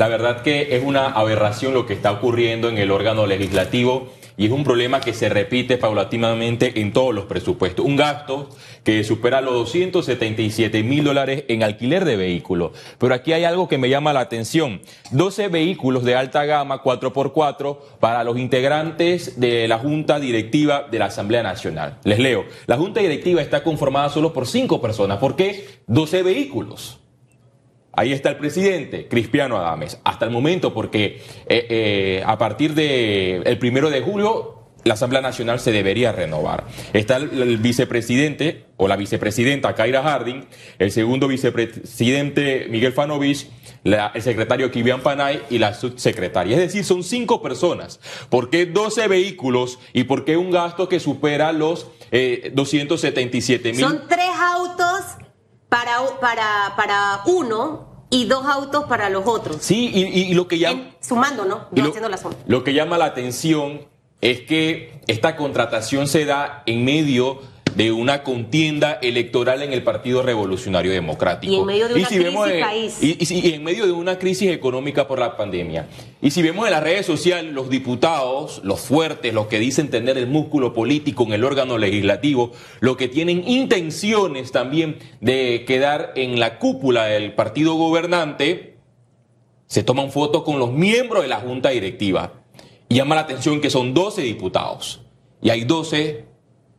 la verdad que es una aberración lo que está ocurriendo en el órgano legislativo y es un problema que se repite paulatinamente en todos los presupuestos. Un gasto que supera los 277 mil dólares en alquiler de vehículos. Pero aquí hay algo que me llama la atención. 12 vehículos de alta gama 4x4 para los integrantes de la Junta Directiva de la Asamblea Nacional. Les leo. La Junta Directiva está conformada solo por 5 personas. ¿Por qué 12 vehículos? Ahí está el presidente, Cristiano Adames, hasta el momento, porque eh, eh, a partir del el primero de julio la Asamblea Nacional se debería renovar. Está el, vicepresidente o la vicepresidenta Kaira Harding, el segundo vicepresidente Miguel Fanovich, el secretario Kivian Panay y la subsecretaria. Es decir, son cinco personas. ¿Por qué 12 vehículos y por qué un gasto que supera los 277 eh, mil? Son tres autos para, para, para uno y dos autos para los otros. Sí, y, lo que llama... sumando, ¿no? Yo haciendo la suma. Lo que llama la atención es que esta contratación se da en medio de una contienda electoral en el Partido Revolucionario Democrático. Y en medio de una crisis país. Y, en medio de una crisis económica por la pandemia. Y si vemos en las redes sociales, los diputados, los fuertes, los que dicen tener el músculo político en el órgano legislativo, los que tienen intenciones también de quedar en la cúpula del partido gobernante, se toman fotos con los miembros de la junta directiva. Y llama la atención que son 12 diputados. Y hay 12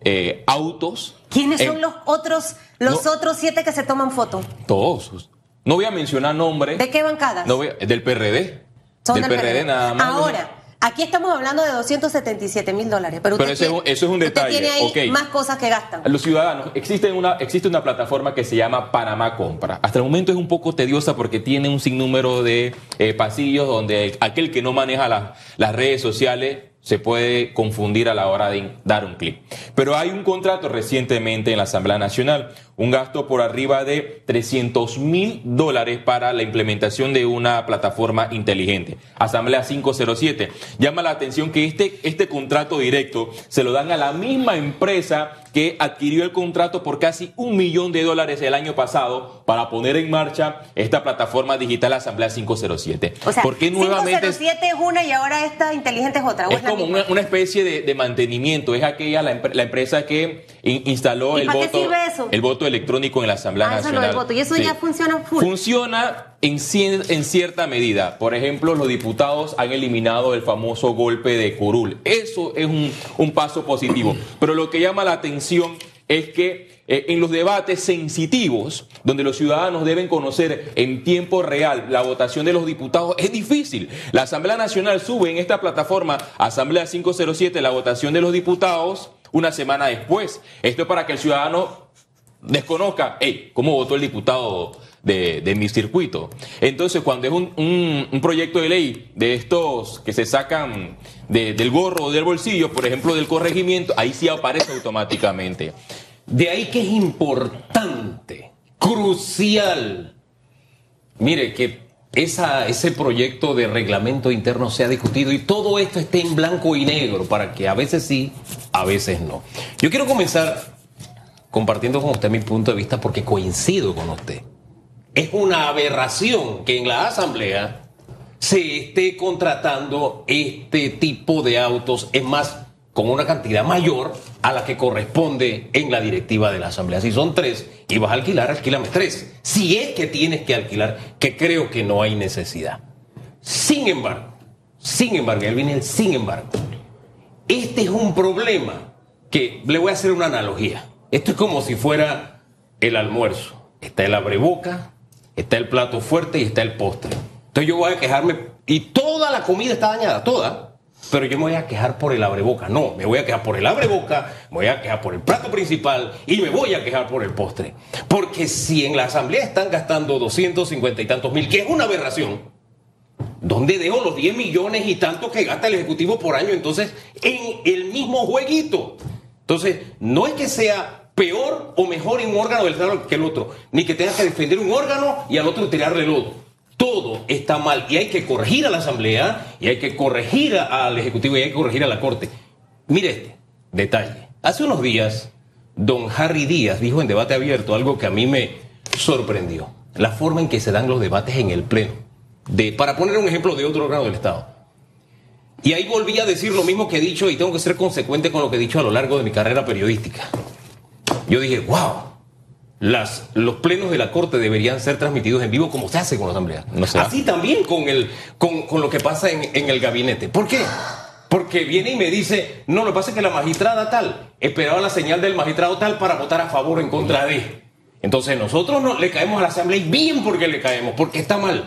eh, autos. ¿Quiénes son los otros, los otros siete que se toman foto? Todos. No voy a mencionar nombres. ¿De qué bancadas? No del PRD. del, PRD, nada más. Ahora, Aquí estamos hablando de 277 mil dólares. Pero, eso, es un detalle. tiene ahí más cosas que gastan. Los ciudadanos, existe una, existe una plataforma que se llama Panamá Compra. Hasta el momento es un poco tediosa porque tiene un sinnúmero de eh, pasillos donde aquel que no maneja las redes sociales se puede confundir a la hora de dar un clic. Pero hay un contrato recientemente en la Asamblea Nacional, un gasto por arriba de 300 mil dólares para la implementación de una plataforma inteligente. Asamblea 507. Llama la atención que este, este contrato directo se lo dan a la misma empresa que adquirió el contrato por casi un millón de dólares el año pasado para poner en marcha esta plataforma digital Asamblea 507. O sea, ¿Por nuevamente 507 es una y ahora esta inteligente es otra? es, como una, especie de, mantenimiento. Es aquella la, empresa que instaló el voto, el voto electrónico en la Asamblea ah, Nacional. ¿Y eso ya funciona full? Funciona en, en cierta medida. Por ejemplo, los diputados han eliminado el famoso golpe de curul. Eso es un, un paso positivo. Pero lo que llama la atención es que eh, en los debates sensitivos, donde los ciudadanos deben conocer en tiempo real la votación de los diputados, es difícil. La Asamblea Nacional sube en esta plataforma Asamblea 507 la votación de los diputados una semana después. Esto es para que el ciudadano desconozca, hey, ¿cómo votó el diputado de, mi circuito? Entonces, cuando es un, proyecto de ley de estos que se sacan del gorro o del bolsillo, por ejemplo, del corregimiento, ahí sí aparece automáticamente. De ahí que es importante, crucial. Mire, que esa, ese proyecto de reglamento interno sea discutido y todo esto esté en blanco y negro para que a veces sí, a veces no. Yo quiero comenzar compartiendo con usted mi punto de vista porque coincido con usted. Es una aberración que en la Asamblea se esté contratando este tipo de autos. Es más, con una cantidad mayor a la que corresponde en la directiva de la Asamblea. Si son tres y vas a alquilar, alquílame tres. Si es que tienes que alquilar, que creo que no hay necesidad. Sin embargo, sin embargo, él viene el sin embargo. Este es un problema que le voy a hacer una analogía. Esto es como si fuera el almuerzo. Está el abreboca, está el plato fuerte y está el postre. Entonces yo voy a quejarme y toda la comida está dañada, toda pero yo me voy a quejar por el abreboca. No, me voy a quejar por el abreboca, me voy a quejar por el plato principal y me voy a quejar por el postre. Porque si en la asamblea están gastando 250 y tantos mil, que es una aberración, ¿dónde dejo los 10 millones y tantos que gasta el Ejecutivo por año? Entonces, en el mismo jueguito. Entonces, no es que sea peor o mejor en un órgano del Estado que el otro, ni que tengas que defender un órgano y al otro tirarle lodo todo está mal y hay que corregir a la Asamblea y hay que corregir al Ejecutivo y hay que corregir a la Corte. Mire este detalle. Hace unos días, don Harry Díaz dijo en debate abierto algo que a mí me sorprendió. La forma en que se dan los debates en el Pleno. de, para poner un ejemplo de otro órgano del Estado. Y ahí volví a decir lo mismo que he dicho y tengo que ser consecuente con lo que he dicho a lo largo de mi carrera periodística. Yo dije, wow, las, los plenos de la Corte deberían ser transmitidos en vivo como se hace con la Asamblea. No. Así también con, el, con, con lo que pasa en, en el gabinete. ¿Por qué? Porque viene y me dice, no, lo que pasa es que la magistrada tal esperaba la señal del magistrado tal para votar a favor o en contra de. Entonces nosotros no, le caemos a la Asamblea y bien porque le caemos, porque está mal.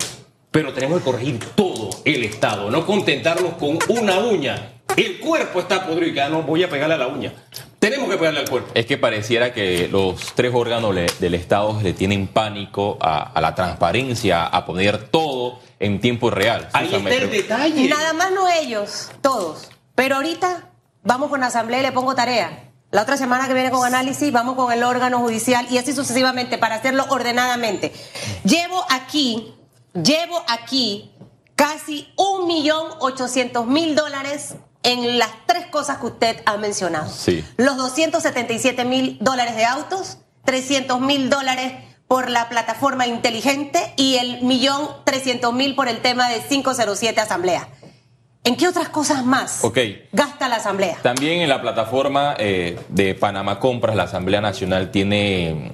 Pero tenemos que corregir todo el Estado, no contentarnos con una uña. El cuerpo está podrido y ya no voy a pegarle a la uña. Tenemos que pegarle al cuerpo. Es que pareciera que los tres órganos le- del Estado le tienen pánico a, a la transparencia, a poner todo en tiempo real. Ahí está el detalle. Nada más no ellos, todos. Pero ahorita vamos con la asamblea y le pongo tarea. La otra semana que viene con análisis, vamos con el órgano judicial y así sucesivamente para hacerlo ordenadamente. Llevo aquí, llevo aquí casi un millón ochocientos mil dólares en las tres cosas que usted ha mencionado. Sí. Los 277 mil dólares de autos, 300 mil dólares por la plataforma inteligente y el millón 300 mil por el tema de 507 Asamblea. ¿En qué otras cosas más Ok. gasta la Asamblea? También en la plataforma eh, de Panamá Compras, la Asamblea Nacional tiene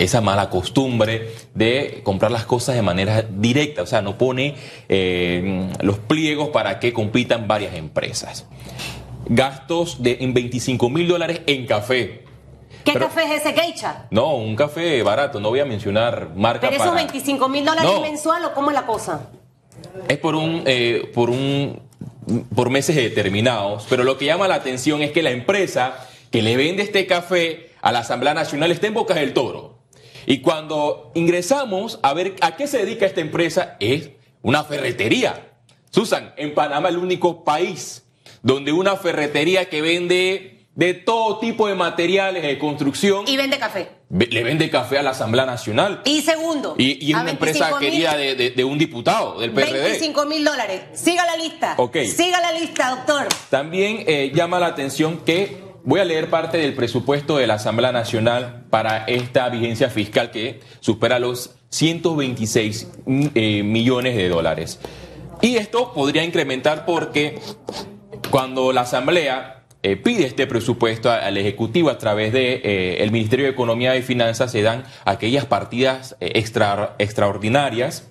esa mala costumbre de comprar las cosas de manera directa, o sea, no pone eh, los pliegos para que compitan varias empresas. Gastos de en 25 mil dólares en café. ¿Qué pero- café es ese Geisha? No, un café barato, no voy a mencionar marca ¿Pero esos para- 25 mil dólares No. mensual o cómo es la cosa? Es por un, eh, por un, por meses determinados, pero lo que llama la atención es que la empresa que le vende este café a la Asamblea Nacional está en Bocas del Toro. Y cuando ingresamos a ver a qué se dedica esta empresa, es una ferretería. Susan, en Panamá el único país donde una ferretería que vende de todo tipo de materiales de construcción Y vende café. le vende café a la Asamblea Nacional. Y segundo, Y, y es una empresa 25.000 querida de, de- de un diputado del PRD. 25 mil dólares. Siga la lista. Ok. Siga la lista, doctor. También eh, llama la atención que voy a leer parte del presupuesto de la Asamblea Nacional para esta vigencia fiscal que supera los 126 mm, eh, millones de dólares. Y esto podría incrementar porque cuando la Asamblea eh, pide este presupuesto al Ejecutivo a través del de, eh, Ministerio de Economía y Finanzas, se dan aquellas partidas extra- extraordinarias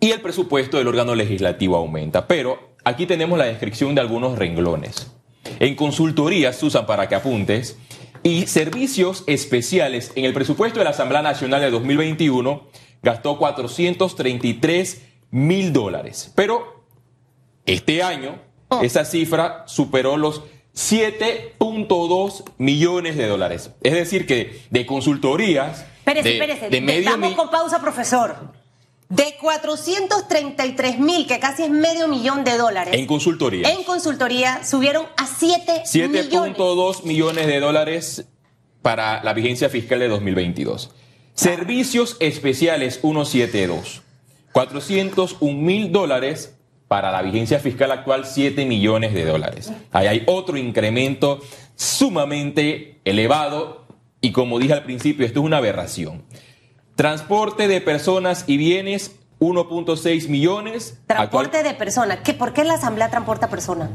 y el presupuesto del órgano legislativo aumenta. Pero aquí tenemos la descripción de algunos renglones. En consultorías, Susan, para que apuntes, y servicios especiales en el presupuesto de la Asamblea Nacional de 2021 gastó 433 mil dólares. Pero este año esa cifra superó los 7.2 millones de dólares. Es decir, que de consultorías... De, medio mi- con pausa, profesor. De 433 mil, que casi es medio millón de dólares. En consultoría. En consultoría subieron a 7 millones. 7.2 millones de dólares para la vigencia fiscal de 2022. Servicios especiales 172. 401 mil dólares para la vigencia fiscal actual 7 millones de dólares. Ahí hay otro incremento sumamente elevado y como dije al principio, esto es una aberración. Transporte de personas y bienes 1.6 millones. Transporte Actual- de personas. ¿Qué, ¿Por qué la asamblea transporta personas?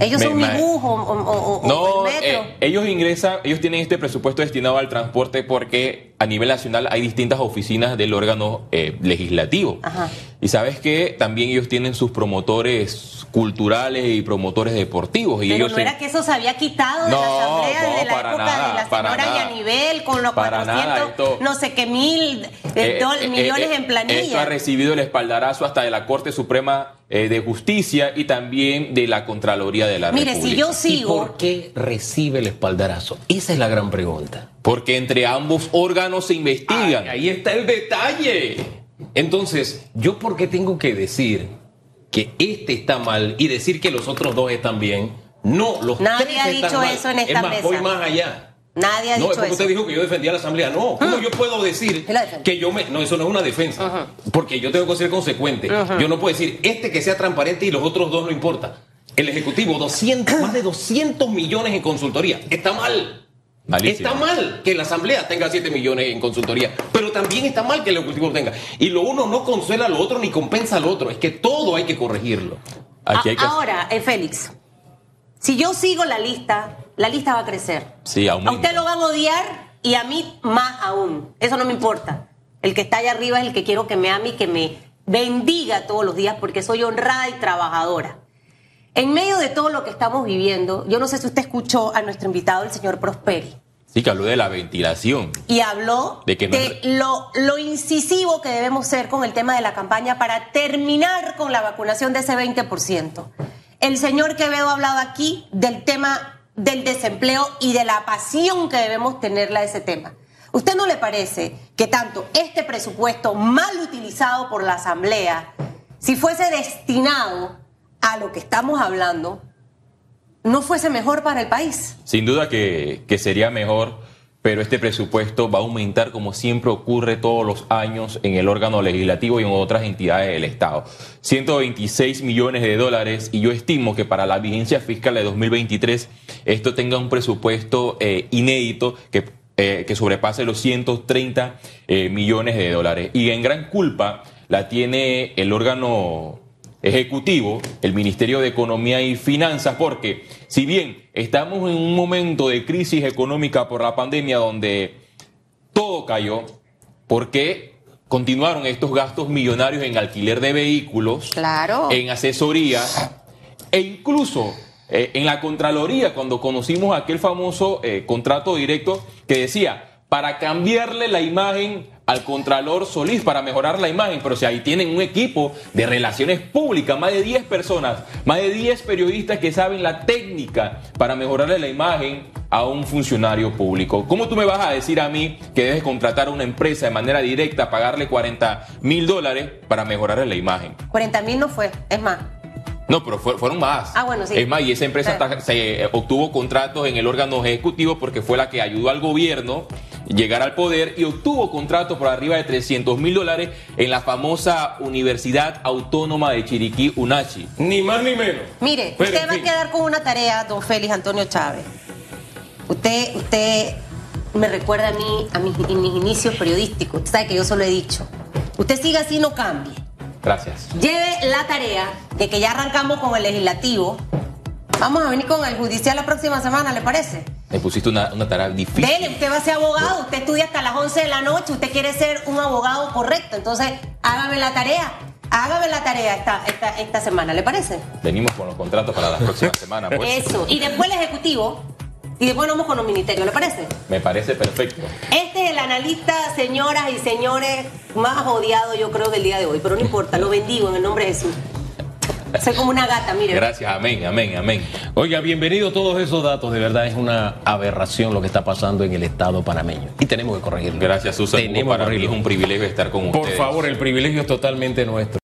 Ellos son dibujo o, o- o- No, o el metro. eh, ellos ingresan, ellos tienen este presupuesto destinado al transporte porque a nivel nacional hay distintas oficinas del órgano eh, legislativo. Ajá. Y sabes que también ellos tienen sus promotores culturales y promotores deportivos. Y Pero ellos no se- era que eso se había quitado de No, la asamblea no, desde la para época nada, de la para señora nada. Yanivel con los Para 400, nada, esto- no sé qué mil eh, Eh, dol- eh, millones eh, en planilla. Esto ha recibido el espaldarazo hasta de la Corte Suprema eh, de Justicia y también de la Contraloría de la Mire, República. si yo ¿Y sigo, por qué recibe el espaldarazo? Esa es la gran pregunta. Porque entre ambos órganos se investigan. Ay, ahí está el detalle. Entonces, ¿yo por qué tengo que decir que este está mal y decir que los otros dos están bien? No, los Nadie tres ha dicho mal. eso en esta es más, mesa. voy más allá. nadie ha No, es dicho porque eso. usted dijo que yo defendía a la Asamblea. No, ¿cómo yo puedo decir que yo me... No, eso no es una defensa. Porque yo tengo que ser consecuente. Yo no puedo decir, este que sea transparente y los otros dos no importa. El Ejecutivo, 200, más de 200 millones en consultoría. Está mal. Malísimo. Está mal que la Asamblea tenga 7 millones en consultoría, pero también está mal que el Ejecutivo tenga. Y lo uno no consuela al otro ni compensa al otro. Es que todo hay que corregirlo. Aquí hay que... A- Ahora, eh, Félix, si yo sigo la lista, la lista va a crecer. Sí, A aumenta. usted lo van a odiar y a mí más aún. Eso no me importa. El que está allá arriba es el que quiero que me ame y que me bendiga todos los días porque soy honrada y trabajadora. En medio de todo lo que estamos viviendo, yo no sé si usted escuchó a nuestro invitado, el señor Prosperi, Sí, que habló de la ventilación. y habló De que no es- lo, lo incisivo que debemos ser con el tema de la campaña para terminar con la vacunación de ese 20%. El señor Quevedo ha hablado aquí del tema del desempleo y de la pasión que debemos tenerla a ese tema. ¿Usted no le parece que tanto este presupuesto mal utilizado por la Asamblea, si fuese destinado a lo que estamos hablando, no fuese mejor para el país? Sin duda que, que sería mejor, pero este presupuesto va a aumentar como siempre ocurre todos los años en el órgano legislativo y en otras entidades del Estado. 126 millones de dólares y yo estimo que para la vigencia fiscal de 2023 esto tenga un presupuesto eh, inédito que, eh, que sobrepase los 130 eh, millones de dólares. Y en gran culpa la tiene el órgano ejecutivo, el Ministerio de Economía y Finanzas, porque si bien estamos en un momento de crisis económica por la pandemia donde todo cayó, ¿por qué continuaron estos gastos millonarios en alquiler de vehículos, Claro. en asesoría e incluso eh, en la Contraloría cuando conocimos aquel famoso eh, contrato directo que decía para cambiarle la imagen al Contralor Solís, para mejorar la imagen, pero si ahí tienen un equipo de relaciones públicas, más de 10 personas, más de 10 periodistas que saben la técnica para mejorarle la imagen a un funcionario público. ¿Cómo tú me vas a decir a mí que debes contratar a una empresa de manera directa, pagarle 40 mil dólares para mejorarle la imagen? 40 mil no fue, es más. No, pero fue- fueron más. Ah, bueno, sí. Es más, y esa empresa se eh, obtuvo contratos en el órgano ejecutivo porque fue la que ayudó al gobierno llegar al poder y obtuvo contratos por arriba de 300 mil dólares en la famosa Universidad Autónoma de Chiriquí, UNACHI. Ni más ni menos. Mire, Pero, usted va a quedar con una tarea, don Félix Antonio Chávez. Usted, usted me recuerda a mí, a mis, en mis inicios periodísticos. Usted sabe que yo solo he dicho. Usted siga así, no cambie. Gracias. Lleve la tarea de que ya arrancamos con el legislativo. Vamos a venir con el judicial la próxima semana, ¿le parece? Me pusiste una, una tarea difícil. Dele, usted va a ser abogado, usted estudia hasta las 11 de la noche, usted quiere ser un abogado correcto, entonces hágame la tarea, hágame la tarea esta, esta, esta semana, ¿le parece? Venimos con los contratos para la próxima semana. Pues. Eso, y después el ejecutivo, y después vamos con los ministerios, ¿le parece? Me parece perfecto. Este es el analista, señoras y señores, más odiado yo creo del día de hoy, pero no importa, lo bendigo en el nombre de Jesús. Soy como una gata, mire. Gracias, amén, amén, amén. Oiga, bienvenido a todos esos datos. De verdad es una aberración lo que está pasando en el Estado panameño. Y tenemos que corregirlo. Gracias, Susan. Tenemos Para que mí es un privilegio estar con Por ustedes. favor, el privilegio es totalmente nuestro.